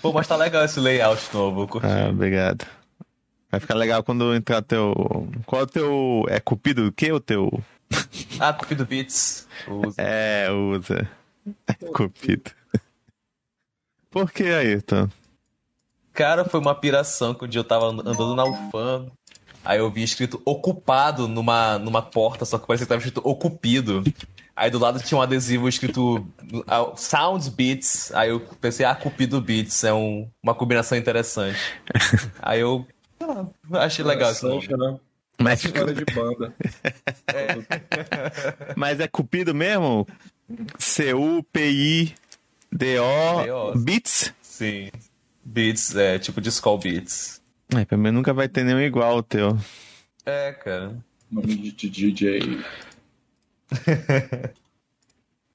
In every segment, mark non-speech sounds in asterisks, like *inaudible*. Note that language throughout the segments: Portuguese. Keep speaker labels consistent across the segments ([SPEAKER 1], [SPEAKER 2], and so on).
[SPEAKER 1] Pô, mas tá legal esse layout novo.
[SPEAKER 2] Ah, obrigado. Vai ficar legal quando entrar teu. Qual é o teu. É Cupido o quê? O teu.
[SPEAKER 1] Ah, Cupido Beats. Usa.
[SPEAKER 2] É, usa. É Cupido. Por que, Ayrton?
[SPEAKER 1] Cara, foi uma piração que um dia eu tava andando na UFAM. Aí eu vi escrito ocupado numa, numa porta, só que parecia que tava escrito ocupido. Aí do lado tinha um adesivo escrito uh, Sounds Beats. Aí eu pensei, ah, Cupido Beats é um, uma combinação interessante. *laughs* Aí eu ah, achei legal isso.
[SPEAKER 3] né?
[SPEAKER 2] Mas,
[SPEAKER 3] de banda.
[SPEAKER 2] mas é Cupido mesmo? C-U-P-I-D-O
[SPEAKER 1] D-O.
[SPEAKER 2] Beats?
[SPEAKER 1] Sim. Beats, é tipo de Skull Beats.
[SPEAKER 2] É, pra mim nunca vai ter nenhum igual o teu.
[SPEAKER 1] É, cara.
[SPEAKER 3] Nome de DJ. *laughs*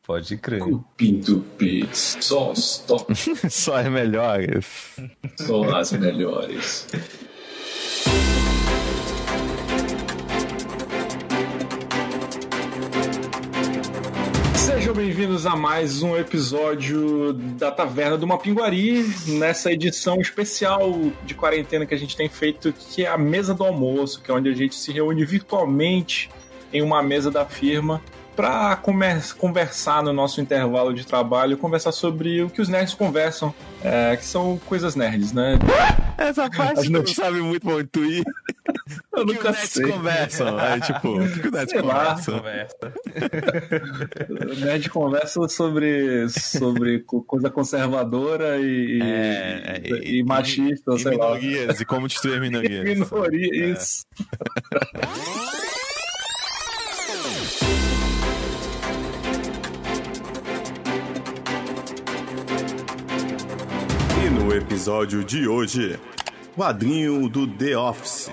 [SPEAKER 1] Pode crer.
[SPEAKER 3] Cupido Beats. Só os top. *laughs*
[SPEAKER 2] Só as melhores.
[SPEAKER 3] Só as melhores. Sejam bem-vindos a mais um episódio da Taverna do Mapinguari, nessa edição especial de quarentena que a gente tem feito, que é a mesa do almoço, que é onde a gente se reúne virtualmente em uma mesa da firma para conversar no nosso intervalo de trabalho, conversar sobre o que os nerds conversam, é, que são coisas nerds, né?
[SPEAKER 2] Essa parte
[SPEAKER 3] As
[SPEAKER 2] não
[SPEAKER 3] notícias-
[SPEAKER 2] sabe muito bom intuir.
[SPEAKER 3] Eu
[SPEAKER 2] O que
[SPEAKER 3] nunca
[SPEAKER 2] os nerds
[SPEAKER 3] sei.
[SPEAKER 2] conversam. É, tipo, o que os nerds
[SPEAKER 3] Sei lá.
[SPEAKER 2] conversam?
[SPEAKER 1] Conversa.
[SPEAKER 3] O Nerd conversa sobre, sobre co- coisa conservadora e,
[SPEAKER 2] É,
[SPEAKER 3] e, e machista,
[SPEAKER 2] E
[SPEAKER 3] sei lá.
[SPEAKER 2] minorias, e como destruir minorias. *laughs*
[SPEAKER 3] Minoria, isso. *laughs*
[SPEAKER 4] E no episódio de hoje, quadrinho do The Office.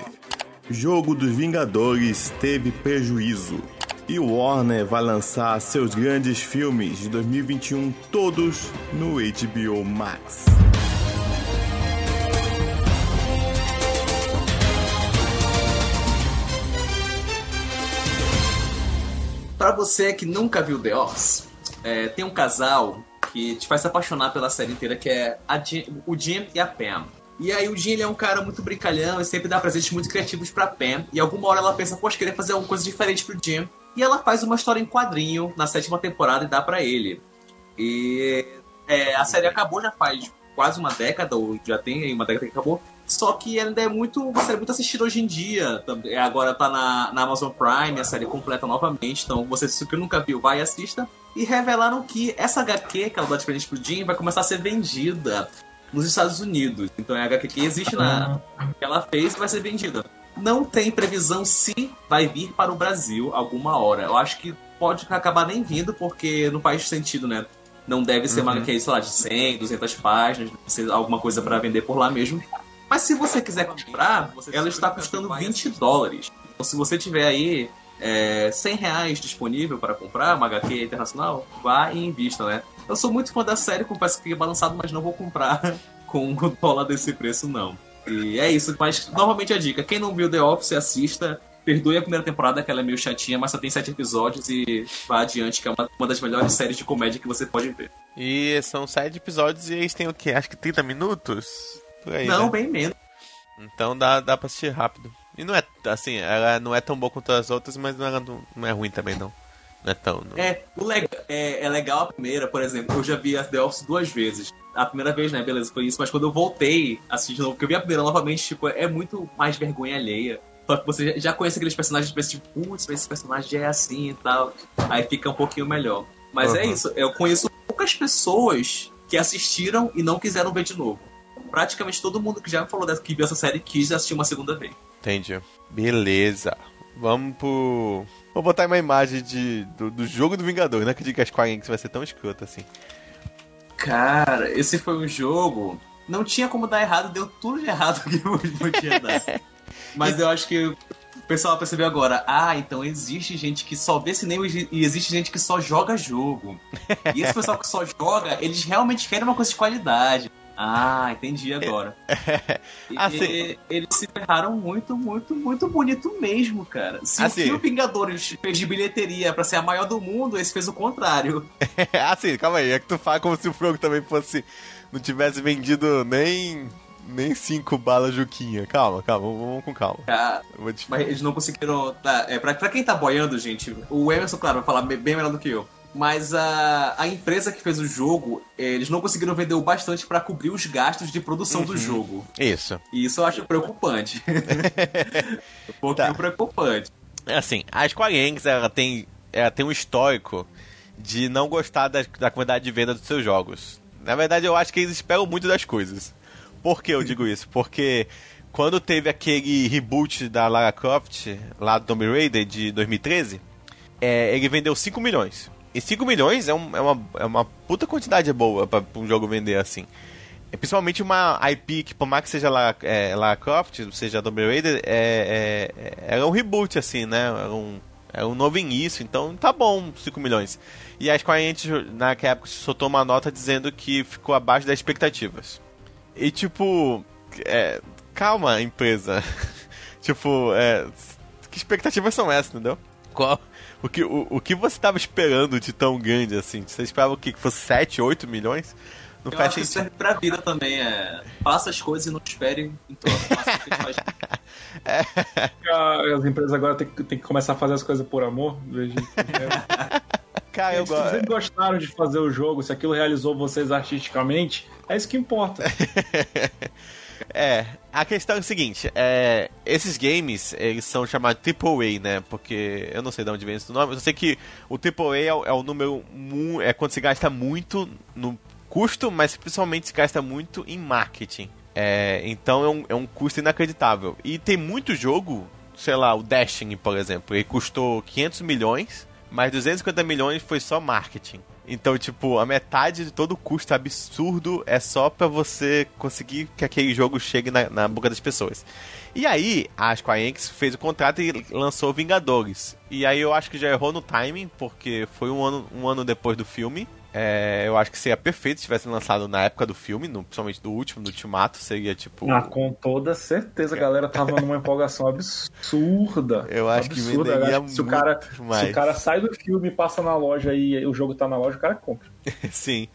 [SPEAKER 4] Jogo dos Vingadores teve prejuízo. E Warner vai lançar seus grandes filmes de 2021 todos no HBO Max.
[SPEAKER 5] Você que nunca viu The Office, é, tem um casal que te faz se apaixonar pela série inteira, que é o Jim e a Pam. E aí o Jim ele é um cara muito brincalhão e sempre dá presentes muito criativos pra Pam. E alguma hora ela pensa, poxa, queria fazer alguma coisa diferente pro Jim. E ela faz uma história em quadrinho na sétima temporada e dá pra ele. E é, a série acabou já faz quase uma década, ou já tem uma década que acabou. Só que ainda é muito, uma série muito assistida hoje em dia. Também- Agora tá na, na Amazon Prime, a série completa novamente. Então, você você nunca viu, vai e assista. E revelaram que essa HQ, que ela dá de presente pro Jim, vai começar a ser vendida nos Estados Unidos. Então é a HQ que existe na. que ela fez e vai ser vendida. Não tem previsão se vai vir para o Brasil alguma hora. Eu acho que pode acabar nem vindo, porque não faz sentido, né? Não deve ser uma HQ, sei lá, de 100, 200 páginas, deve ser alguma coisa para vender por lá mesmo. Mas se você quiser comprar, ela está custando 20 dólares. Então se você tiver aí é, 100 reais disponível para comprar uma HQ internacional, vá e invista, né? Eu sou muito fã da série, confesso que fiquei balançado, mas não vou comprar *laughs* com o dólar desse preço, não. E é isso, mas novamente a dica: quem não viu The Office, assista. Perdoe a primeira temporada, que ela é meio chatinha, mas só tem sete episódios e vá adiante, que é uma, uma das melhores séries de comédia que você pode ver.
[SPEAKER 2] E são sete episódios e eles têm o quê? Acho que 30 minutos? Por aí,
[SPEAKER 5] não,
[SPEAKER 2] né?
[SPEAKER 5] bem menos.
[SPEAKER 2] Então dá, dá pra assistir rápido. E não é, assim, ela não é tão boa quanto as outras, mas não é, não é ruim também, não. Não é tão... não-
[SPEAKER 5] É, o leg- é, é legal a primeira, por exemplo, eu já vi a The Office duas vezes. A primeira vez, né, beleza, foi isso, mas quando eu voltei a assistir de novo, porque eu vi a primeira novamente, tipo, é muito mais vergonha alheia. Só que você já- conhece aqueles personagens, pensa, tipo, putz, esse personagem é assim e tal. Aí fica um pouquinho melhor. Mas é
[SPEAKER 2] Uhum.
[SPEAKER 5] isso, eu conheço poucas pessoas que assistiram e não quiseram ver de novo. Praticamente todo mundo que já me falou dessa, que viu essa série quis assistir uma segunda vez.
[SPEAKER 2] Entendi. Beleza. Vamos pro... Vou botar uma imagem de, do, do jogo do Vingador. Acredito que a Square Enix vai ser tão escrota assim.
[SPEAKER 5] Cara, esse foi um jogo. Não tinha como dar errado, deu tudo de errado que *laughs* não podia dar. Mas eu acho que o pessoal percebeu agora. Ah, então existe gente que só vê cinema e existe gente que só joga jogo. E esse pessoal que só joga, eles realmente querem uma coisa de qualidade.
[SPEAKER 6] Ah, entendi agora. *laughs* E-
[SPEAKER 2] Assim-
[SPEAKER 6] eles se ferraram muito, muito, muito bonito mesmo, cara. Se
[SPEAKER 2] Assim-
[SPEAKER 6] o Vingadores fez de bilheteria pra ser a maior do mundo, esse fez o contrário. *laughs*
[SPEAKER 2] assim, calma aí, é que tu fala como se o jogo também fosse. Não tivesse vendido nem. Nem cinco balas Juquinha. Calma, calma, vamos com calma. Vou te...
[SPEAKER 6] Mas eles não conseguiram. Tá, é, pra, pra quem tá boiando, gente, o Emerson, claro, vai falar bem melhor do que eu. Mas a, a empresa que fez o jogo, eles não conseguiram vender o bastante pra cobrir os gastos de produção
[SPEAKER 2] Uhum.
[SPEAKER 6] do jogo.
[SPEAKER 2] Isso.
[SPEAKER 6] E isso eu acho preocupante. *laughs* um pouquinho
[SPEAKER 2] Tá.
[SPEAKER 6] preocupante.
[SPEAKER 2] É assim, a Square Enix ela tem, ela tem um histórico de não gostar da, da quantidade de venda dos seus jogos. Na verdade, eu acho que eles esperam muito das coisas. Por que eu digo isso? Porque quando teve aquele reboot da Lara Croft, lá do Tomb Raider de 2013, é, ele vendeu 5 milhões. E 5 milhões é, um- é uma, é uma puta quantidade boa pra, pra um jogo vender assim. É principalmente uma IP que, por mais que seja Lara, é, Lara Croft, seja Tomb Raider, é, é, era um reboot, assim, né? Era um, era um novo início, então tá bom, 5 milhões. E a Square Enix, naquela época, soltou uma nota dizendo que ficou abaixo das expectativas. E, tipo, é, calma, empresa. *laughs* tipo, é, que expectativas são essas, entendeu? Qual, o, que, o, o que você tava esperando de tão grande, assim? Você esperava o quê? Que fosse 7, 8 milhões? Não
[SPEAKER 6] Eu
[SPEAKER 2] faz
[SPEAKER 6] acho que isso
[SPEAKER 2] sentido.
[SPEAKER 6] serve pra vida também. É, faça as coisas e não espere em troca. Faça o que faz. *laughs*
[SPEAKER 3] Ah, As empresas agora têm que, têm que começar a fazer as coisas por amor. em vez de-
[SPEAKER 2] Cara, eu
[SPEAKER 3] Se vocês
[SPEAKER 2] gosto.
[SPEAKER 3] gostaram de fazer o jogo, se aquilo realizou vocês artisticamente, é isso que importa. *laughs*
[SPEAKER 2] É, a questão é o seguinte, é, esses games, eles são chamados AAA, né? Porque eu não sei de onde vem esse nome, eu sei que o AAA é, é o número, é quando se gasta muito no custo, mas principalmente se gasta muito em marketing. É, então é um, é um custo inacreditável. E tem muito jogo, sei lá, o Destiny, por exemplo, ele custou 500 milhões, mas 250 milhões foi só marketing. Então, tipo, a metade de todo o custo absurdo é só pra você conseguir que aquele jogo chegue na, na boca das pessoas. E aí, a Square Enix fez o contrato e lançou Vingadores. E aí eu acho que já errou no timing, porque foi um ano, um ano depois do filme. É, eu acho que seria perfeito se tivesse lançado na época do filme, no, principalmente do último, do Ultimato, seria tipo.
[SPEAKER 3] Ah, com toda certeza, a galera tava numa empolgação absurda.
[SPEAKER 2] Eu acho que
[SPEAKER 3] absurda. Eu
[SPEAKER 2] venderia
[SPEAKER 3] acho que se o cara,
[SPEAKER 2] mais.
[SPEAKER 3] se o cara sai do filme passa na loja e o jogo tá na loja, o cara compra. *laughs*
[SPEAKER 2] Sim.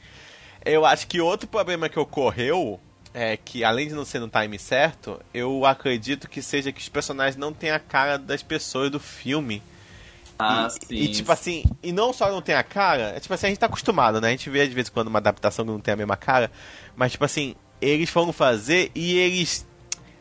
[SPEAKER 2] Eu acho que outro problema que ocorreu é que, além de não ser no time certo, eu acredito que seja que os personagens não têm a cara das pessoas do filme.
[SPEAKER 6] Ah,
[SPEAKER 2] e,
[SPEAKER 6] sim.
[SPEAKER 2] e, tipo assim, e não só não tem a cara, é tipo assim, a gente tá acostumado, né? A gente vê de vez em quando uma adaptação que não tem a mesma cara, mas tipo assim, eles foram fazer e eles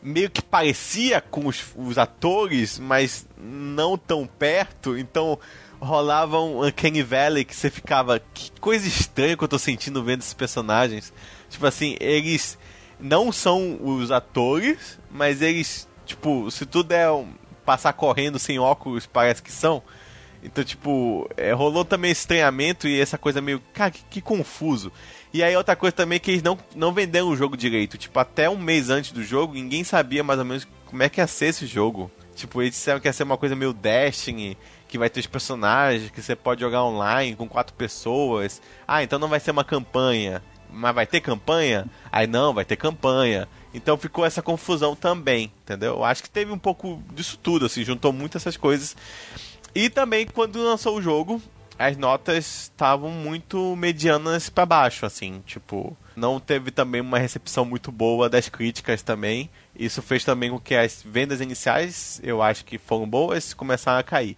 [SPEAKER 2] meio que parecia com os, os atores, mas não tão perto, então rolava um Uncanny Valley que você ficava, que coisa estranha que eu tô sentindo vendo esses personagens. Tipo assim, eles não são os atores, mas eles, tipo, se tudo é um, passar correndo sem óculos, parece que são. Então, tipo, é, rolou também estranhamento e essa coisa meio. Cara, que, que confuso. E aí, outra coisa também é que eles não, não venderam o jogo direito. Tipo, até um mês antes do jogo, ninguém sabia mais ou menos como é que ia ser esse jogo. Tipo, eles disseram que ia ser uma coisa meio Destiny, que vai ter os personagens, que você pode jogar online com quatro pessoas. Ah, então não vai ser uma campanha. Mas vai ter campanha? Aí não, vai ter campanha. Então ficou essa confusão também, entendeu? Eu acho que teve um pouco disso tudo, assim, juntou muito essas coisas. E também quando lançou o jogo, as notas estavam muito medianas pra baixo, assim, tipo, não teve também uma recepção muito boa das críticas também. Isso fez também com que as vendas iniciais, eu acho que foram boas, começaram a cair.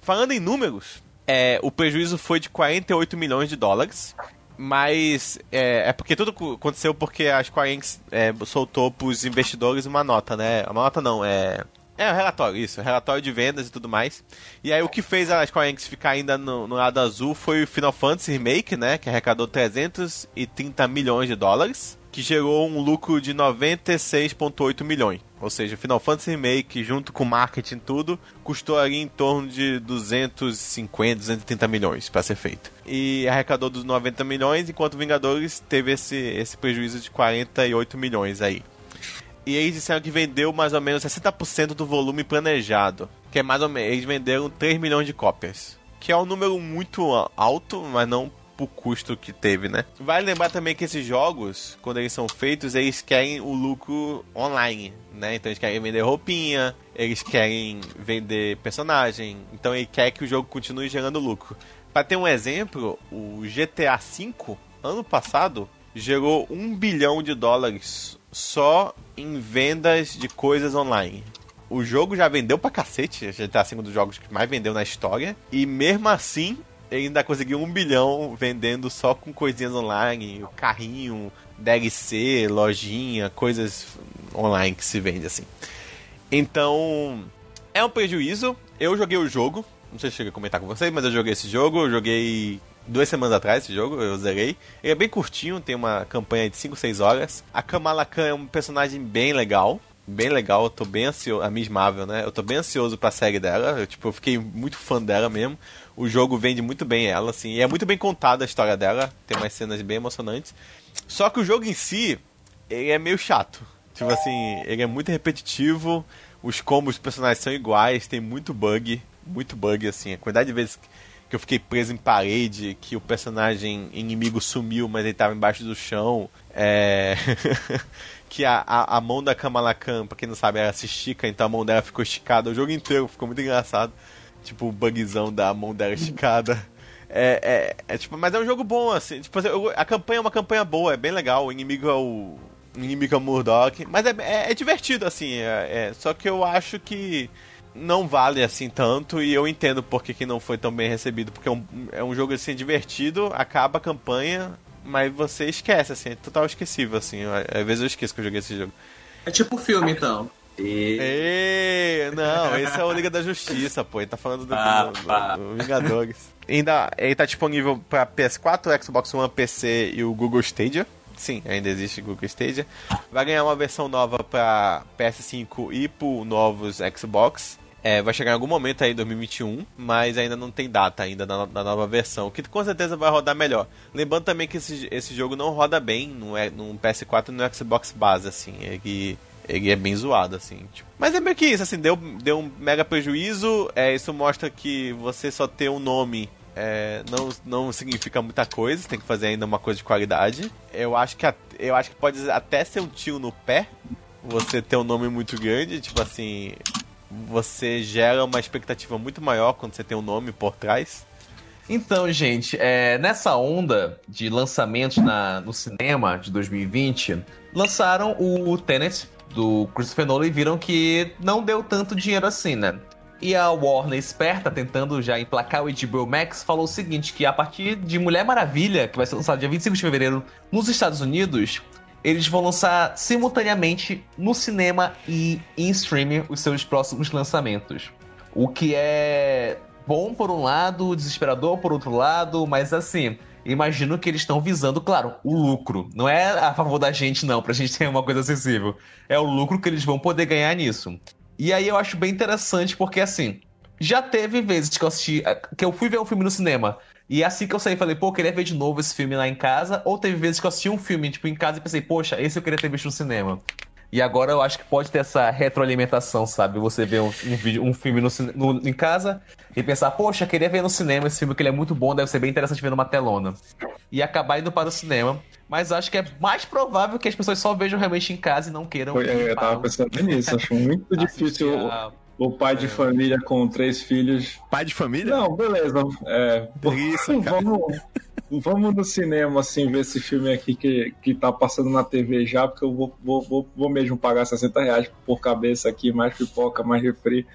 [SPEAKER 2] Falando em números, é, o prejuízo foi de 48 milhões de dólares. Mas é, é porque tudo aconteceu porque a Square Enix é, soltou pros investidores uma nota, né? Uma nota não, é. É, um relatório, isso, relatório de vendas e tudo mais. E aí o que fez a Square Enix ficar ainda no, no lado azul foi o Final Fantasy Remake, né? Que arrecadou 330 milhões de dólares, que gerou um lucro de 96,8 milhões. Ou seja, o Final Fantasy Remake, junto com marketing tudo, custou ali em torno de 250, 230 milhões para ser feito. E arrecadou dos 90 milhões, enquanto Vingadores teve esse, esse prejuízo de 48 milhões aí. E eles disseram que vendeu mais ou menos 60% do volume planejado. Que é mais ou menos. Eles venderam 3 milhões de cópias. Que é um número muito alto, mas não pro custo que teve, né? Vale lembrar também que esses jogos, quando eles são feitos, eles querem o lucro online, né? Então eles querem vender roupinha, eles querem vender personagem, então ele quer que o jogo continue gerando lucro. Para ter um exemplo, o GTA V, ano passado, gerou um bilhão de dólares só em vendas de coisas online. O jogo já vendeu pra cacete, GTA V é um dos jogos que mais vendeu na história, e mesmo assim ainda conseguiu um bilhão vendendo só com coisinhas online, carrinho, DLC, lojinha, coisas online que se vende assim. Então, é um prejuízo. Eu joguei o jogo, não sei se cheguei a comentar com vocês, mas eu joguei esse jogo, joguei duas semanas atrás esse jogo, eu zerei. Ele é bem curtinho, tem uma campanha de 5, 6 horas. A Kamala Khan é um personagem bem legal. Bem legal, eu tô bem ansioso. A Miss Marvel, né? Eu tô bem ansioso pra série dela. Eu, tipo, eu fiquei muito fã dela mesmo. O jogo vende muito bem ela, assim. E é muito bem contada a história dela. Tem umas cenas bem emocionantes. Só que o jogo em si, ele é meio chato. Tipo assim, ele é muito repetitivo. Os combos dos personagens são iguais, tem muito bug. Muito bug, assim. A quantidade de vezes que eu fiquei preso em parede, que o personagem inimigo sumiu, mas ele tava embaixo do chão. É... *laughs* que a, a, a, mão da Kamala Khan, pra quem não sabe, ela se estica, então a mão dela ficou esticada. O jogo inteiro ficou muito engraçado. Tipo, o bugzão da mão dela esticada. É, é, é, tipo, mas é um jogo bom, assim. Tipo, a campanha é uma campanha boa, é bem legal. O inimigo é o. O inimigo é o Murdoch. Mas é, é, é divertido, assim. É, é, só que eu acho que não vale assim tanto e eu entendo por que, não foi tão bem recebido, porque é um, é um jogo assim divertido, acaba a campanha, mas você esquece, assim, é total esquecível, assim. Às vezes eu esqueço que eu joguei esse jogo.
[SPEAKER 6] É tipo filme, então.
[SPEAKER 2] E... Ei, não, esse é o Liga da Justiça, pô. Ele tá falando do, ah, do, do, do Vingadores. Ainda, ele tá disponível pra PS4, Xbox One, PC e o Google Stadia. Sim, ainda existe Google Stadia. Vai ganhar uma versão nova pra PS5 e pro novos Xbox. É, vai chegar em algum momento aí em 2021, mas ainda não tem data ainda da, nova versão, que com certeza vai rodar melhor. Lembrando também que esse, esse jogo não roda bem no, é, no PS4 e no Xbox base, assim, ele, ele é bem zoado, assim. Tipo. Mas é meio que isso, assim, deu, deu um mega prejuízo, é, isso mostra que você só ter um nome é, não, não significa muita coisa, tem que fazer ainda uma coisa de qualidade. Eu acho que, eu acho que pode até ser um tio no pé, você ter um nome muito grande, tipo assim, você gera uma expectativa muito maior quando você tem um nome por trás.
[SPEAKER 5] Então, gente, é, nessa onda de lançamentos na, no cinema de 2020, lançaram o Tenet do Christopher Nolan e viram que não deu tanto dinheiro assim, né? E a Warner, esperta, tentando já emplacar o HBO Max, falou o seguinte, que a partir de Mulher Maravilha, que vai ser lançado dia 25 de fevereiro nos Estados Unidos, eles vão lançar simultaneamente no cinema e em streaming os seus próximos lançamentos. O que é bom por um lado, desesperador por outro lado, mas assim, imagino que eles estão visando, claro, o lucro. Não é a favor da gente, não, pra gente *laughs* ter uma coisa acessível. É o lucro que eles vão poder ganhar nisso. E aí eu acho bem interessante, porque assim, já teve vezes que eu assisti. que eu fui ver um filme no cinema. E assim que eu saí, falei, pô, eu queria ver de novo esse filme lá em casa. Ou teve vezes que eu assisti um filme, tipo, em casa e pensei, poxa, esse eu queria ter visto no cinema. E agora eu acho que pode ter essa retroalimentação, sabe? Você ver um, um, um filme no, no, em casa e pensar, poxa, queria ver no cinema esse filme que ele é muito bom, deve ser bem interessante ver numa telona. E acabar indo para o cinema. Mas acho que é mais provável que as pessoas só vejam realmente em casa e não queiram.
[SPEAKER 3] É, eu tava pensando nisso, *laughs* acho muito difícil. A o pai de é. família com três filhos.
[SPEAKER 2] Pai de família?
[SPEAKER 3] Não, beleza. É, Isso, *laughs* vamos, vamos no cinema, assim, ver esse filme aqui que, que tá passando na TV já, porque eu vou, vou, vou, vou mesmo pagar 60 reais por cabeça aqui, mais pipoca, mais refri,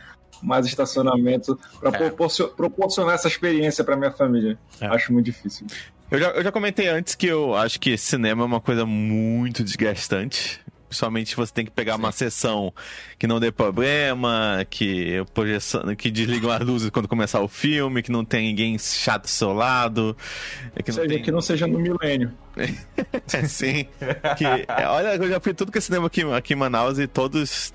[SPEAKER 3] mais estacionamento, para é. proporcionar essa experiência para minha família. É. Acho muito difícil.
[SPEAKER 2] Eu já, eu já comentei antes que eu acho que cinema é uma coisa muito desgastante. Principalmente você tem que pegar Sim. uma sessão que não dê problema, que, projeção, que desligam as luzes quando começar o filme, que não tem ninguém chato do seu lado.
[SPEAKER 3] Que não, tem... que não seja no milênio. *laughs*
[SPEAKER 2] é sim. Que, olha, eu já fui tudo que é cinema aqui, aqui em Manaus e todos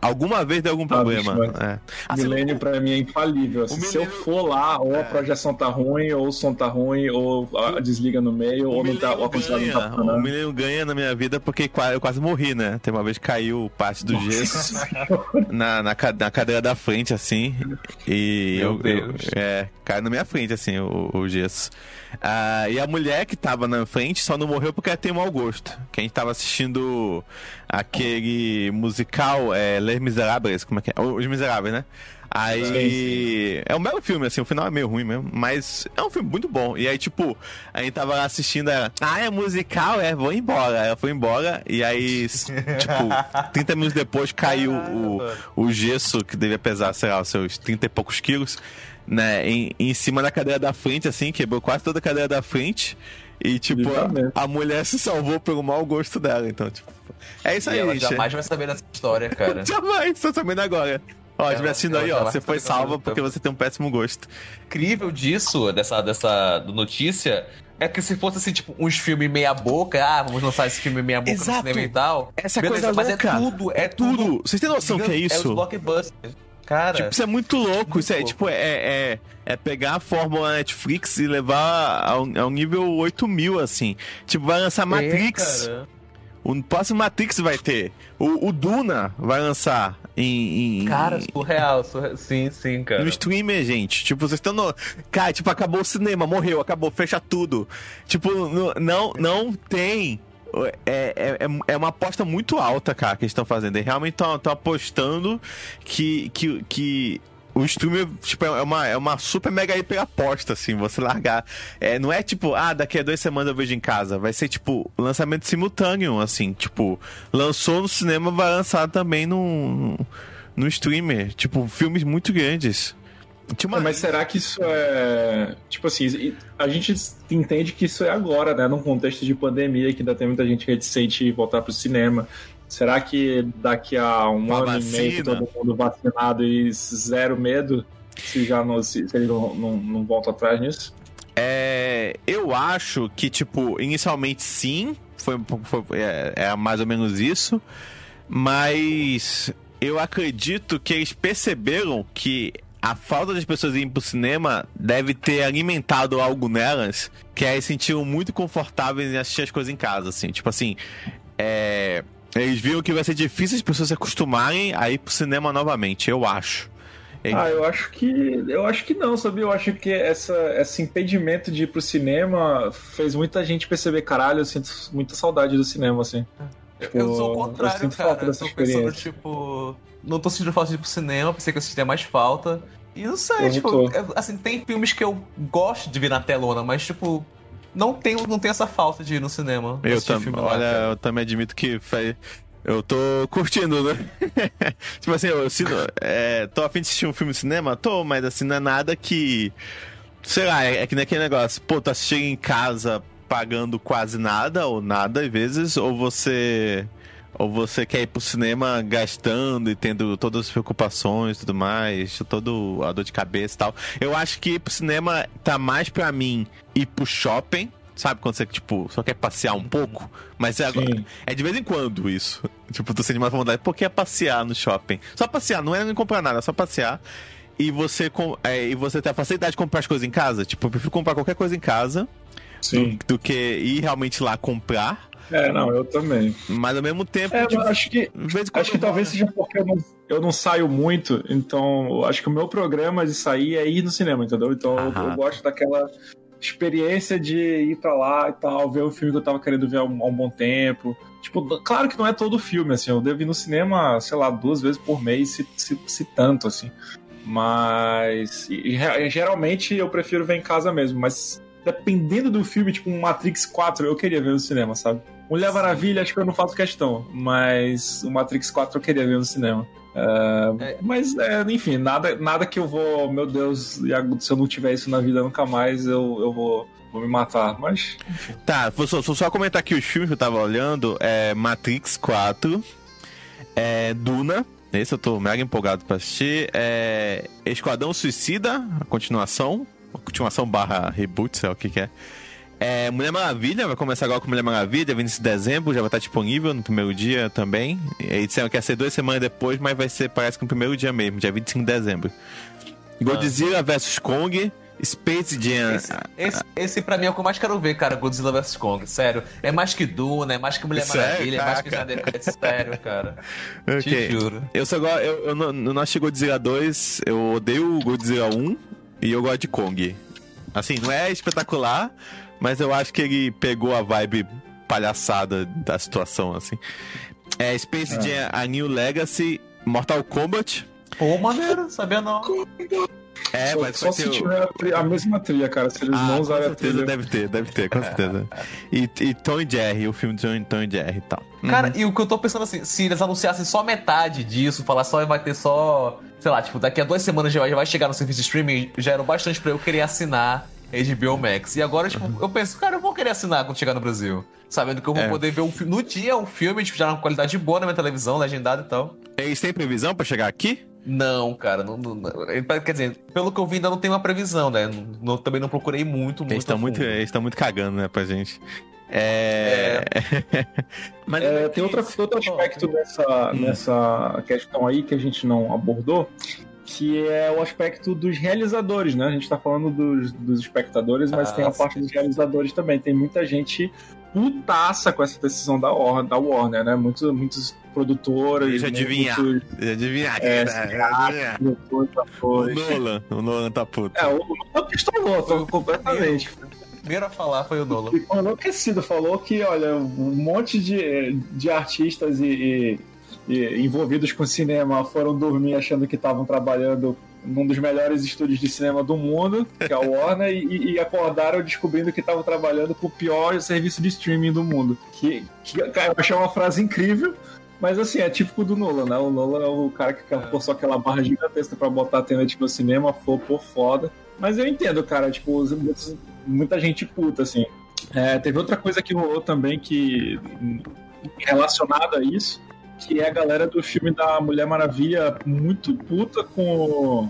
[SPEAKER 2] alguma vez deu algum
[SPEAKER 3] Ah,
[SPEAKER 2] problema.
[SPEAKER 3] bicho, mas-
[SPEAKER 2] é. Assim,
[SPEAKER 3] Milênio pra mim é infalível. assim.
[SPEAKER 2] o
[SPEAKER 3] Se eu
[SPEAKER 2] milênio-
[SPEAKER 3] for lá, ou
[SPEAKER 2] É.
[SPEAKER 3] a projeção tá ruim, ou o som tá ruim, ou a desliga no meio,
[SPEAKER 2] o
[SPEAKER 3] ou não tá,
[SPEAKER 2] Milênio
[SPEAKER 3] o ar-condicionado não tá
[SPEAKER 2] o. Milênio ganha na minha vida porque eu quase morri, né? Tem uma vez que caiu parte do gesso na, na, na cadeira da frente, assim. E
[SPEAKER 5] Meu
[SPEAKER 2] eu,
[SPEAKER 5] Deus.
[SPEAKER 2] eu- é, caiu na minha frente, assim, o, o gesso. Ah, e a mulher que tava na frente só não morreu porque ela tem mau gosto. Que a gente tava assistindo aquele musical, é, Les Miserables, como é que é? Os Miseráveis, né? Aí. É um belo filme, assim, o final é meio ruim mesmo, mas é um filme muito bom. E aí, tipo, a gente tava lá assistindo, ela, ah, é musical, é, vou embora. Ela foi embora, e aí, *laughs* tipo, 30 minutos depois caiu o, o gesso, que devia pesar, sei lá, os seus 30 e poucos quilos, né, em, em cima da cadeira da frente, assim, quebrou quase toda a cadeira da frente. E, tipo, a, a mulher se salvou pelo mau gosto dela, então, tipo. É isso
[SPEAKER 5] E
[SPEAKER 2] aí,
[SPEAKER 5] ela
[SPEAKER 2] gente.
[SPEAKER 5] jamais vai saber dessa história, *laughs* cara.
[SPEAKER 2] Jamais, tô sabendo agora. Ó, estiver assistindo aí, ó. Você foi
[SPEAKER 5] vai saber
[SPEAKER 2] salva porque você tem um péssimo gosto.
[SPEAKER 5] incrível disso, dessa, dessa notícia, é que se fosse assim, tipo, uns filmes meia boca, ah, vamos lançar esse filme meia boca
[SPEAKER 2] Exato.
[SPEAKER 5] no cinema e tal.
[SPEAKER 2] Essa
[SPEAKER 5] Beleza,
[SPEAKER 2] coisa
[SPEAKER 5] mas
[SPEAKER 2] louca.
[SPEAKER 5] é tudo, é,
[SPEAKER 2] É tudo. Vocês têm noção que é isso?
[SPEAKER 5] É os blockbusters. Cara,
[SPEAKER 2] Tipo, isso é muito louco. Isso é,
[SPEAKER 5] louco.
[SPEAKER 2] tipo, é, é, é pegar a fórmula Netflix e levar ao, ao nível 8000, assim. Tipo, vai lançar Matrix.
[SPEAKER 5] É,
[SPEAKER 2] o próximo Matrix vai ter. O, o Duna vai lançar em. em
[SPEAKER 5] Cara,
[SPEAKER 2] em-
[SPEAKER 5] surreal, surreal. Sim, sim, cara.
[SPEAKER 2] No streamer, gente. Tipo, vocês estão no. Cara, tipo, acabou o cinema, morreu, acabou, fecha tudo. Tipo, não, não tem. É, é, é- é uma aposta muito alta, cara, que eles estão fazendo. Eles realmente estão apostando que, que, que o streamer tipo, é, uma, é uma super mega hiper aposta, assim, você largar. É, não é tipo, ah, daqui a duas semanas eu vejo em casa. Vai ser, tipo, lançamento simultâneo, assim. Tipo, lançou no cinema, vai lançar também no, no streamer. Tipo, filmes muito grandes. Uma...
[SPEAKER 3] É, mas será que isso é. Tipo assim, a gente entende que isso é agora, né? Num contexto de pandemia, que ainda tem muita gente reticente em voltar pro cinema. Será que daqui a um ano e meio
[SPEAKER 2] vacina?
[SPEAKER 3] todo mundo vacinado e zero medo, se já não, se, se eles não, não, não voltam atrás nisso?
[SPEAKER 2] É, eu acho que, tipo, inicialmente sim, foi, foi- é, é mais ou menos isso, mas eu acredito que eles perceberam que a falta das pessoas irem pro cinema deve ter alimentado algo nelas que aí se sentiram muito confortáveis em assistir as coisas em casa, assim, tipo assim, é, eles viram que vai ser difícil as pessoas se acostumarem a ir pro cinema novamente, eu acho. Eles-
[SPEAKER 3] Ah, eu acho que. Eu acho que não, sabia? Eu acho que essa, esse impedimento de ir pro cinema fez muita gente perceber, caralho, eu sinto muita saudade do cinema, assim. Tipo,
[SPEAKER 5] eu sou o
[SPEAKER 3] eu
[SPEAKER 5] contrário,
[SPEAKER 3] sinto
[SPEAKER 5] cara.
[SPEAKER 3] falta
[SPEAKER 5] Eu tô pensando, tipo. Não tô sentindo falta de ir pro cinema, pensei que eu sentia mais falta. E não sei,
[SPEAKER 3] Eu
[SPEAKER 5] tipo, é- assim, tem filmes que eu gosto de ver na telona, mas, tipo, não tenho, não tenho essa falta de ir no cinema.
[SPEAKER 2] Eu também,
[SPEAKER 5] lá,
[SPEAKER 2] olha,
[SPEAKER 5] cara.
[SPEAKER 2] eu também admito que faz- eu tô curtindo, né? *laughs* tipo assim, eu sinto, é, tô afim de assistir um filme no cinema? Tô, mas assim, não é nada que. Sei lá, é, é que nem aquele negócio, pô, tu chega em casa pagando quase nada, ou nada, às vezes, ou você. Ou você quer ir pro cinema gastando e tendo todas as preocupações e tudo mais, todo a dor de cabeça e tal. Eu acho que ir pro cinema tá mais pra mim ir pro shopping, sabe? Quando você, tipo, só quer passear um pouco. Mas é, agora, é de vez em quando isso. *laughs* Tipo, tu sente mais vontade. Porque é passear no shopping. Só passear, não é nem comprar nada, é só passear. E você, é, e você tem a facilidade de comprar as coisas em casa. Tipo, eu prefiro comprar qualquer coisa em casa do, do que ir realmente lá comprar.
[SPEAKER 3] É, não, eu também.
[SPEAKER 2] Mas ao mesmo tempo,
[SPEAKER 3] É,
[SPEAKER 2] tipo,
[SPEAKER 3] eu acho que. Acho que talvez
[SPEAKER 2] né?
[SPEAKER 3] seja porque eu não, eu não saio muito, então acho que o meu programa de sair é ir no cinema, entendeu? Então eu, eu gosto daquela experiência de ir pra lá e tal, ver o filme que eu tava querendo ver há um, há um bom tempo. Tipo, claro que não é todo filme, assim, eu devo ir no cinema, sei lá, duas vezes por mês, se, se, se tanto, assim. Mas e, e, geralmente eu prefiro ver em casa mesmo, mas dependendo do filme, tipo um Matrix 4, eu queria ver no cinema, sabe? Mulher Maravilha, acho que eu não faço questão, mas o Matrix 4 eu queria ver no cinema. É,
[SPEAKER 5] É.
[SPEAKER 3] Mas, é, enfim, nada, nada que eu vou, meu Deus, se eu não tiver isso na vida nunca mais, eu, eu vou, vou me matar. Mas,
[SPEAKER 2] Tá, vou só, vou só comentar aqui os filmes que eu tava olhando. É Matrix 4, é Duna, esse eu tô mega empolgado pra assistir. É Esquadrão Suicida, a continuação. A continuação barra reboot, sei lá o que que é. É, Mulher Maravilha, vai começar agora com Mulher Maravilha, 26 de dezembro, já vai estar disponível no primeiro dia também. E disseram que ia ser duas semanas depois, mas vai ser, parece que no primeiro dia mesmo, dia 25 de dezembro. Godzilla vs Kong, Space Jam.
[SPEAKER 5] Esse, esse, esse pra mim é o que eu mais quero ver, cara, Godzilla vs Kong. Sério. É mais que Duna, é mais que Mulher
[SPEAKER 2] Sério,
[SPEAKER 5] Maravilha, é mais que. Thundercats. *laughs* Sério, cara.
[SPEAKER 2] Ok.
[SPEAKER 5] Te juro.
[SPEAKER 2] Eu só gosto, eu, eu não, não assisti Godzilla 2, eu odeio o Godzilla 1 e eu gosto de Kong. Assim, não é espetacular, mas eu acho que ele pegou a vibe palhaçada da situação, assim. É Space Jam, a New Legacy, Mortal Kombat.
[SPEAKER 5] Pô, maneiro, sabia não.
[SPEAKER 2] É,
[SPEAKER 3] só
[SPEAKER 2] mas
[SPEAKER 3] só se
[SPEAKER 2] o-
[SPEAKER 3] tiver a, tri- a mesma trilha, cara. Se eles
[SPEAKER 2] Ah,
[SPEAKER 3] não usarem a
[SPEAKER 2] certeza
[SPEAKER 3] trilha.
[SPEAKER 2] deve ter, deve ter, com certeza. *laughs* E, e Tom e Jerry, o filme de Tom, e Jerry e tal.
[SPEAKER 5] Cara, e o que eu tô pensando assim, se eles anunciassem só metade disso, falar só vai ter só, sei lá, tipo, daqui a duas semanas já vai, chegar no serviço de streaming, já era bastante pra eu querer assinar HBO Max. E agora, tipo, eu penso, cara, eu vou querer assinar quando chegar no Brasil. Sabendo que eu vou
[SPEAKER 2] É.
[SPEAKER 5] poder ver um filme. No dia, um filme, tipo, já na qualidade boa na minha televisão, legendado e tal.
[SPEAKER 2] Eles têm previsão pra chegar aqui?
[SPEAKER 5] Não, cara, não, não- não- quer dizer, pelo que eu vi, ainda não tem uma previsão, né? Não- não- também não procurei muito, muito.
[SPEAKER 2] Eles estão muito, eles estão muito cagando, né, pra gente. É. *laughs* Mas
[SPEAKER 3] É, tem outra, outro aspecto nessa, nessa questão aí que a gente não abordou, que é o aspecto dos realizadores, né? A gente tá falando dos, dos espectadores, mas
[SPEAKER 5] Ah,
[SPEAKER 3] tem a parte dos realizadores também. Tem muita gente putaça com essa decisão da Warner, da Warner né? Muitos, muitos produtoras,
[SPEAKER 2] Deixa eu adivinhar.
[SPEAKER 3] muitos
[SPEAKER 2] Adivinha aqui,
[SPEAKER 3] É,
[SPEAKER 2] né?
[SPEAKER 3] produtores,
[SPEAKER 2] O. Nolan. O Nolan tá puto.
[SPEAKER 3] É, o Nolan pistolou tô completamente.
[SPEAKER 5] O primeiro a falar foi o Nolan.
[SPEAKER 3] Ficou enlouquecido, falou que, olha, um monte de, de artistas e- e envolvidos com cinema foram dormir achando que estavam trabalhando num dos melhores estúdios de cinema do mundo, que é a Warner, *laughs* e, e acordaram descobrindo que estavam trabalhando com o pior serviço de streaming do mundo. Que, que eu achei uma frase incrível. Mas assim, é típico do Nolan, né? O Nolan é o cara que forçou aquela barra gigantesca pra botar a Tenet no cinema, for por foda. Mas eu entendo, cara, tipo, muita gente puta, assim. É, teve outra coisa que rolou também que relacionada a isso, que é a galera do filme da Mulher Maravilha muito puta com,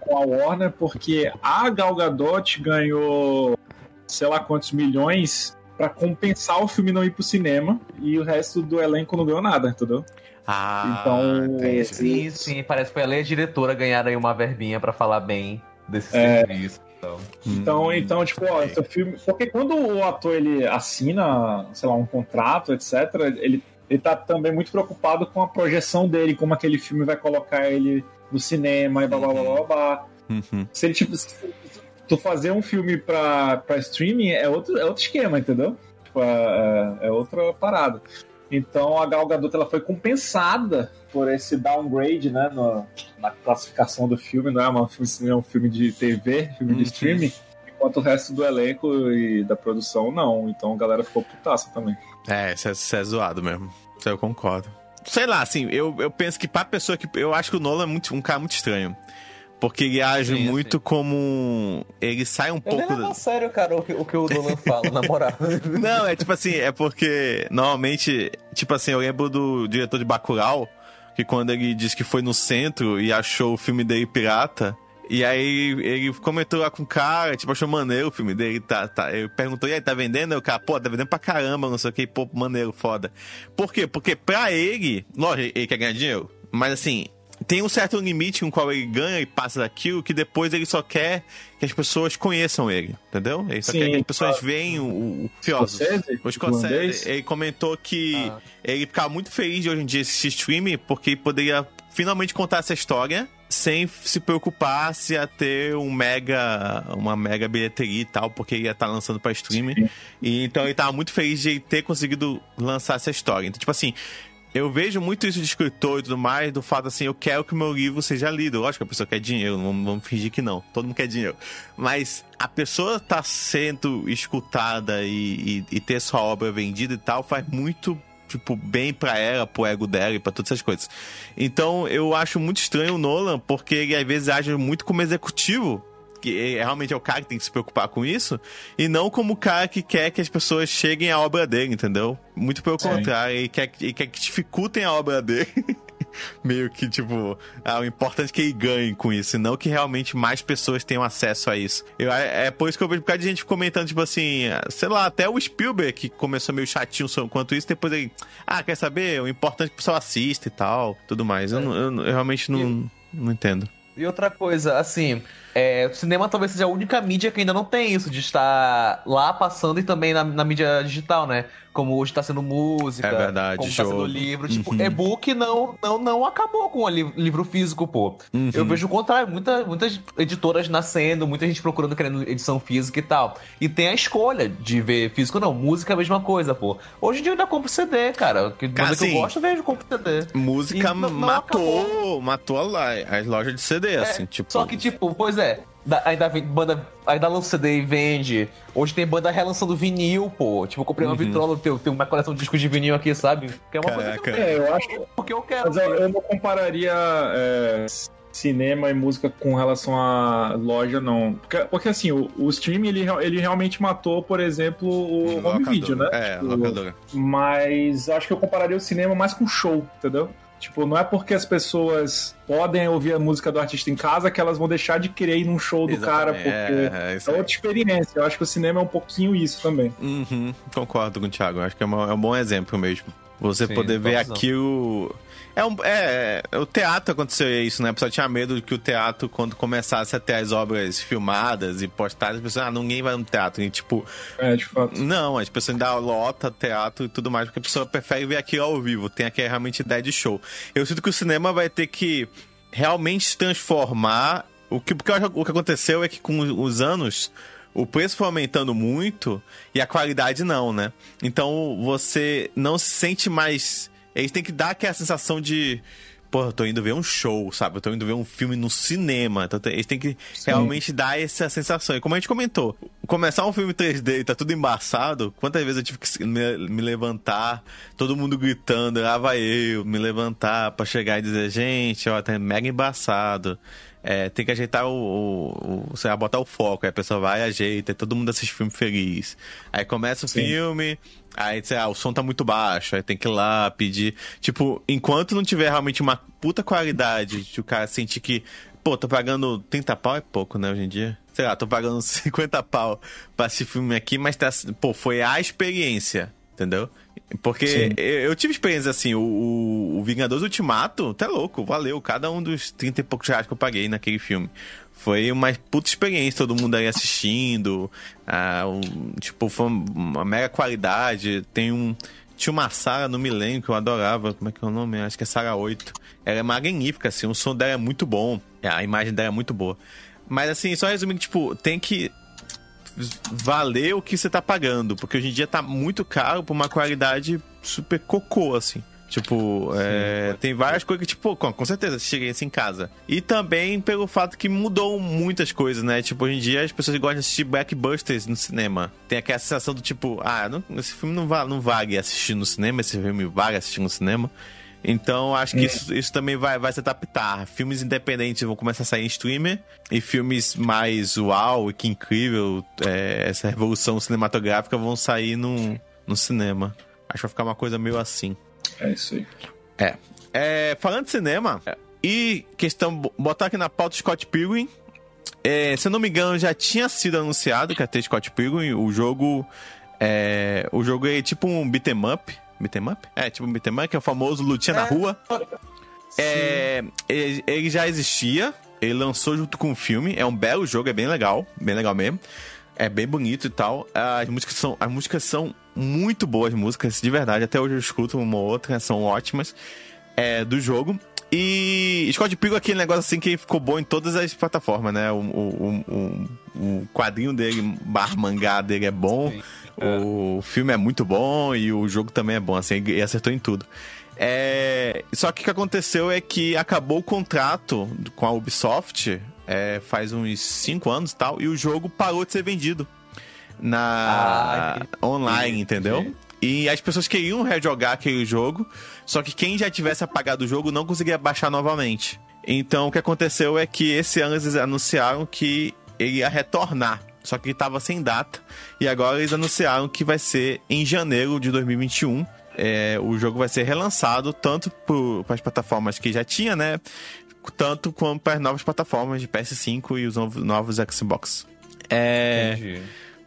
[SPEAKER 3] com a Warner, porque a Gal Gadot ganhou sei lá quantos milhões pra compensar o filme não ir pro cinema e o resto do elenco não ganhou nada, entendeu?
[SPEAKER 2] Ah,
[SPEAKER 3] Então,
[SPEAKER 2] entendi.
[SPEAKER 5] Sim, sim, parece que foi ela e a diretora ganharam aí uma verbinha pra falar bem desse
[SPEAKER 3] É.
[SPEAKER 5] serviço. Então.
[SPEAKER 3] Então,
[SPEAKER 2] Hum.
[SPEAKER 3] então, tipo, ó, seu filme. Porque quando o ator ele assina, sei lá, um contrato, etc., ele, ele tá também muito preocupado com a projeção dele, como aquele filme vai colocar ele no cinema e blá blá blá blá blá.
[SPEAKER 2] Uhum.
[SPEAKER 3] Se ele, tipo, se tu fazer um filme pra, pra streaming é outro, é outro esquema, entendeu? Tipo, é, é- é outra parada. Então a Gal Gadot ela foi compensada por esse downgrade, né, no- na classificação do filme, não é um filme, é um filme de TV, filme
[SPEAKER 2] Uhum.
[SPEAKER 3] de streaming, enquanto o resto do elenco e da produção não. Então a galera ficou putaça também.
[SPEAKER 2] É, isso é, isso é zoado mesmo. Eu concordo. Sei lá, assim, eu, eu penso que pra pessoa que. Eu acho que o Nolan é muito, um cara muito estranho. Porque ele age
[SPEAKER 5] Sim,
[SPEAKER 2] muito como. Ele sai um
[SPEAKER 5] Eu
[SPEAKER 2] pouco.
[SPEAKER 5] nem levo a sério, cara, o que o, que o Nolan *laughs* fala, na moral.
[SPEAKER 2] Não, é tipo assim, é porque normalmente, tipo assim, eu lembro do diretor de Bacurau, que quando ele disse que foi no centro e achou o filme dele pirata, e aí ele comentou lá com o cara, tipo, achou maneiro o filme dele, tá, tá. Ele perguntou, e aí, tá vendendo? O cara, pô, tá vendendo pra caramba, não sei o que, pô, maneiro, foda. Por quê? Porque pra ele, lógico, ele quer ganhar dinheiro, mas assim, tem um certo limite com o qual ele ganha e passa daquilo que depois ele só quer que as pessoas conheçam ele, entendeu? Ele só
[SPEAKER 3] Sim,
[SPEAKER 2] quer que as pessoas
[SPEAKER 3] claro.
[SPEAKER 2] vejam o, o Fiosos. O Scorsese, ele comentou que
[SPEAKER 5] Ah.
[SPEAKER 2] ele ficava muito feliz de hoje em dia assistir streaming porque poderia finalmente contar essa história sem se preocupar se ia ter um mega, uma mega bilheteria e tal, porque ia estar lançando pra streaming. E, então ele tava muito feliz de ter conseguido lançar essa história. Então, tipo assim, eu vejo muito isso de escritor e tudo mais, do fato assim, eu quero que o meu livro seja lido. Lógico que a pessoa quer dinheiro, não vamos fingir que não. Todo mundo quer dinheiro. Mas a pessoa tá sendo escutada e, e, e ter sua obra vendida e tal faz muito, tipo, bem pra ela, pro ego dela e pra todas essas coisas. Então eu acho muito estranho o Nolan, porque ele às vezes age muito como executivo que é- realmente é o cara que tem que se preocupar com isso, e não como o cara que quer que as pessoas cheguem à obra dele, entendeu? Muito pelo
[SPEAKER 3] Sim.
[SPEAKER 2] contrário, ele quer, ele quer que dificultem a obra dele. *laughs* *laughs* meio que, tipo, ah, o importante é que ele ganhe com isso, e não que realmente mais pessoas tenham acesso a isso. Eu, é, é por isso que eu vejo um bocado de gente comentando, tipo assim, sei lá, até o Spielberg, que começou meio chatinho quanto isso, depois ele, ah, quer saber? O importante é que o pessoal assista e tal, tudo mais. Eu, eu, eu realmente não, não entendo.
[SPEAKER 5] E outra coisa, assim, é, o cinema talvez seja a única mídia que ainda não tem isso, de estar lá passando e também na, na mídia digital, né? Como hoje tá sendo música,
[SPEAKER 2] é verdade,
[SPEAKER 5] como
[SPEAKER 2] show.
[SPEAKER 5] tá sendo livro. Tipo,
[SPEAKER 2] Uhum.
[SPEAKER 5] e-book não, não, não acabou com o li- livro físico, pô.
[SPEAKER 2] Uhum.
[SPEAKER 5] Eu vejo o contrário, muita, muitas editoras nascendo, muita gente procurando, querendo edição física e tal. E tem a escolha de ver físico ou não. Música é a mesma coisa, pô. Hoje em dia eu ainda compro CD, cara. Que que
[SPEAKER 2] assim,
[SPEAKER 5] eu gosto, eu vejo, compro CD.
[SPEAKER 2] Música
[SPEAKER 5] E
[SPEAKER 2] matou, matou lá as lojas de CD, assim, tipo.
[SPEAKER 5] É, Só que, tipo, pois é, ainda vem banda. Ainda lança CD e vende. Hoje tem banda relançando vinil, pô. Tipo, eu comprei uma vitrola, tenho, tenho uma coleção de discos de vinil aqui, sabe? Que é uma coisa que eu
[SPEAKER 2] Caraca.
[SPEAKER 3] É, eu acho.
[SPEAKER 5] porque eu quero.
[SPEAKER 3] Mas eu, eu não compararia é, cinema e música com relação à loja, não. Porque, porque assim, o, o streaming ele, ele realmente matou, por exemplo, o home video, né?
[SPEAKER 2] É,
[SPEAKER 3] Tipo,
[SPEAKER 2] locadora.
[SPEAKER 3] Mas eu acho que eu compararia o cinema mais com show, entendeu? Tipo, não é porque as pessoas podem ouvir a música do artista em casa que elas vão deixar de querer ir num show do cara,
[SPEAKER 2] Exatamente,
[SPEAKER 3] porque
[SPEAKER 2] é, é
[SPEAKER 3] é
[SPEAKER 2] aí.
[SPEAKER 3] outra experiência. Eu acho que o cinema é um pouquinho isso também.
[SPEAKER 2] Uhum, concordo com o Thiago. Acho que é, uma- é um bom exemplo mesmo. Você
[SPEAKER 5] Sim,
[SPEAKER 2] poder ver
[SPEAKER 5] totalzão.
[SPEAKER 2] aquilo. É, um, é, é, o teatro aconteceu isso, né? A pessoa tinha medo de que o teatro, quando começasse a ter as obras filmadas e postadas, as pessoas, ah, ninguém vai no teatro. E tipo,
[SPEAKER 3] É, de fato.
[SPEAKER 2] não, as pessoas ainda lota teatro e tudo mais, porque a pessoa prefere ver aquilo ao vivo, tem aqui realmente ideia de show. Eu sinto que o cinema vai ter que realmente transformar. O que, porque o que aconteceu é que com os anos. O preço foi aumentando muito e a qualidade não, né? Então você não se sente mais. Eles têm que dar aquela sensação de. Pô, eu tô indo ver um show, sabe? Eu tô indo ver um filme no cinema. Então eles têm que realmente dar essa sensação. E como a gente comentou, começar um filme 3D e tá tudo embaçado, quantas vezes eu tive que me, levantar, todo mundo gritando, lá vai eu, me levantar pra chegar e dizer, gente, ó, tá mega embaçado. É, tem que ajeitar o, o, o- Você vai botar o foco, aí a pessoa vai e ajeita, e todo mundo assiste o filme feliz. Aí começa o
[SPEAKER 3] Sim.
[SPEAKER 2] filme, aí sei lá, o som tá muito baixo, aí tem que ir lá pedir. Tipo, enquanto não tiver realmente uma puta qualidade, de o cara sentir que, pô, tô pagando 30 pau é pouco, né, hoje em dia? Sei lá, tô pagando *laughs* 50 pau pra esse filme aqui, mas tá, pô, foi a experiência, entendeu? Porque eu, eu tive experiência assim, o, o, o Vingadores Ultimato, tá louco, valeu cada um dos 30 e poucos reais que eu paguei naquele filme. Foi uma puta experiência, todo mundo aí assistindo. ah, um- tipo, foi uma mega qualidade. Tem um. Tinha uma sala no Milênio que eu adorava. Como é que é o nome? Acho que é Sala 8. Ela é magnífica, assim. O som dela é muito bom. A imagem dela é muito boa. Mas, assim, só resumindo, tipo, tem que valer o que você tá pagando. Porque hoje em dia tá muito caro por uma qualidade super cocô, assim. Tipo, é, tem várias coisas que, tipo, com, com certeza, cheguei assim em casa. E também pelo fato que mudou muitas coisas, né? Tipo, hoje em dia as pessoas gostam de assistir blockbusters no cinema. Tem aquela sensação do tipo, ah, não- esse filme não, va não vale assistir no cinema, esse filme vale assistir no cinema. Então, acho que isso, isso também vai, vai se adaptar. Filmes independentes vão começar a sair em streamer. E filmes mais uau, e que incrível, é, essa revolução cinematográfica vão sair no, no cinema. Acho que vai ficar uma coisa meio assim.
[SPEAKER 3] É isso aí.
[SPEAKER 2] É. É, falando de cinema, e questão, botar aqui na pauta Scott Pilgrim. É, se eu não me engano, já tinha sido anunciado que ia ter Scott Pilgrim. O jogo. É, o jogo é tipo um beat'em up. Beat'em up? É, tipo um beat'em up, que é o famoso lutinha na rua. É, ele, ele já existia, ele lançou junto com o filme. É um belo jogo, é bem legal, bem legal mesmo. É bem bonito e tal. As músicas são, as músicas são muito boas músicas, de verdade. Até hoje eu escuto uma ou outra, são ótimas. É, do jogo. E Scott Pilgrim é aquele negócio assim que ficou bom em todas as plataformas, né? O, o, o, o quadrinho dele, bar mangá dele é bom. O filme é muito bom e o jogo também é bom, assim, ele acertou em tudo. É, Só que o que aconteceu é que acabou o contrato com a Ubisoft é, faz uns 5 anos e tal, e o jogo parou de ser vendido na
[SPEAKER 5] Ah,
[SPEAKER 2] online, entendeu? E as pessoas queriam rejogar aquele jogo, só que quem já tivesse apagado o jogo não conseguia baixar novamente. Então o que aconteceu é que esse ano eles anunciaram que ele ia retornar, só que estava sem data. E agora eles anunciaram que vai ser em janeiro de 2021. é, o jogo vai ser relançado tanto para as plataformas que já tinha, né? Tanto quanto para as novas plataformas de PS5 e os novos, novos Xbox. É,
[SPEAKER 5] Entendi.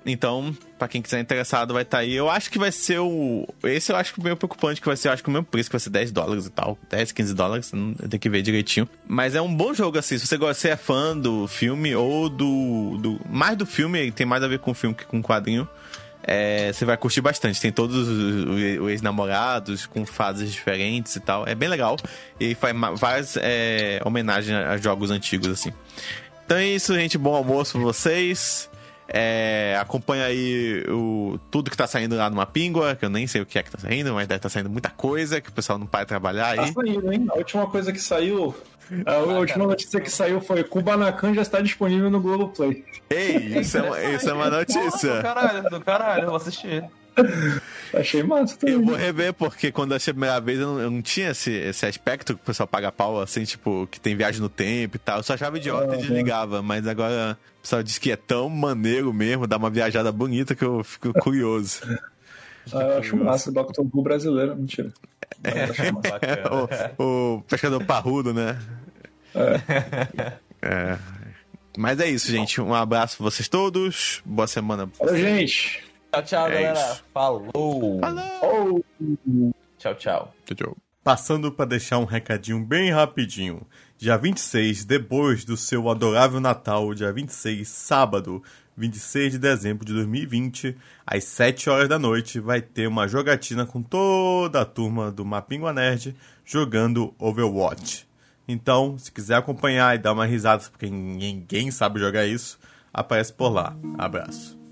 [SPEAKER 2] Então, pra quem quiser interessado, vai estar aí. Eu acho que vai ser o. Esse eu acho que meio preocupante, que vai ser, eu acho que o mesmo preço, que vai ser 10 dólares e tal. 10, 15 dólares, tenho que ver direitinho. Mas é um bom jogo, assim. Se você gosta, você é fã do filme ou do. do mais do filme, tem mais a ver com o filme que com o quadrinho. é, você vai curtir bastante. Tem todos os, os ex-namorados com fases diferentes e tal. É bem legal. E faz várias é, homenagens a jogos antigos, assim. Então é isso, gente. Bom almoço pra vocês. É, acompanha aí o, tudo que tá saindo lá no Mapingua, que eu nem sei o que é que tá saindo, mas deve estar saindo muita coisa, que o pessoal não para de trabalhar
[SPEAKER 3] Tá
[SPEAKER 2] aí.
[SPEAKER 3] saindo, hein? A última coisa que saiu. A última notícia que saiu foi Kubanacan já está disponível no Globoplay.
[SPEAKER 2] Ei, isso é, uma- isso é uma
[SPEAKER 5] Do
[SPEAKER 2] notícia.
[SPEAKER 5] caralho, do caralho, eu vou assistir.
[SPEAKER 3] Achei massa também.
[SPEAKER 2] Eu vou rever, porque quando eu achei a primeira vez eu não, eu não tinha esse, esse aspecto que o pessoal paga pau, assim, tipo, que tem viagem no tempo e tal. Eu só achava idiota e desligava, mas agora pessoal diz que é tão maneiro mesmo, dá uma viajada bonita que eu fico curioso. *laughs*
[SPEAKER 3] Ah, eu acho massa. Doctor Who brasileiro. Mentira.
[SPEAKER 2] É. *laughs* O, o pescador parrudo, né? É. Mas é isso, gente. Um abraço pra vocês todos. Boa semana. pra
[SPEAKER 3] Falou,
[SPEAKER 2] vocês.
[SPEAKER 3] gente.
[SPEAKER 5] Tchau, tchau,
[SPEAKER 2] É
[SPEAKER 5] galera.
[SPEAKER 2] isso.
[SPEAKER 5] Falou.
[SPEAKER 3] Oh.
[SPEAKER 5] Tchau, tchau.
[SPEAKER 2] Tchau, tchau.
[SPEAKER 4] Passando para deixar um recadinho bem rapidinho. Dia 26, depois do seu adorável Natal, dia 26, sábado, 26 de dezembro de 2020, às 7 horas da noite, vai ter uma jogatina com toda a turma do Mapingua Nerd jogando Overwatch. Então, se quiser acompanhar e dar uma risada, porque ninguém sabe jogar isso, aparece por lá. Abraço.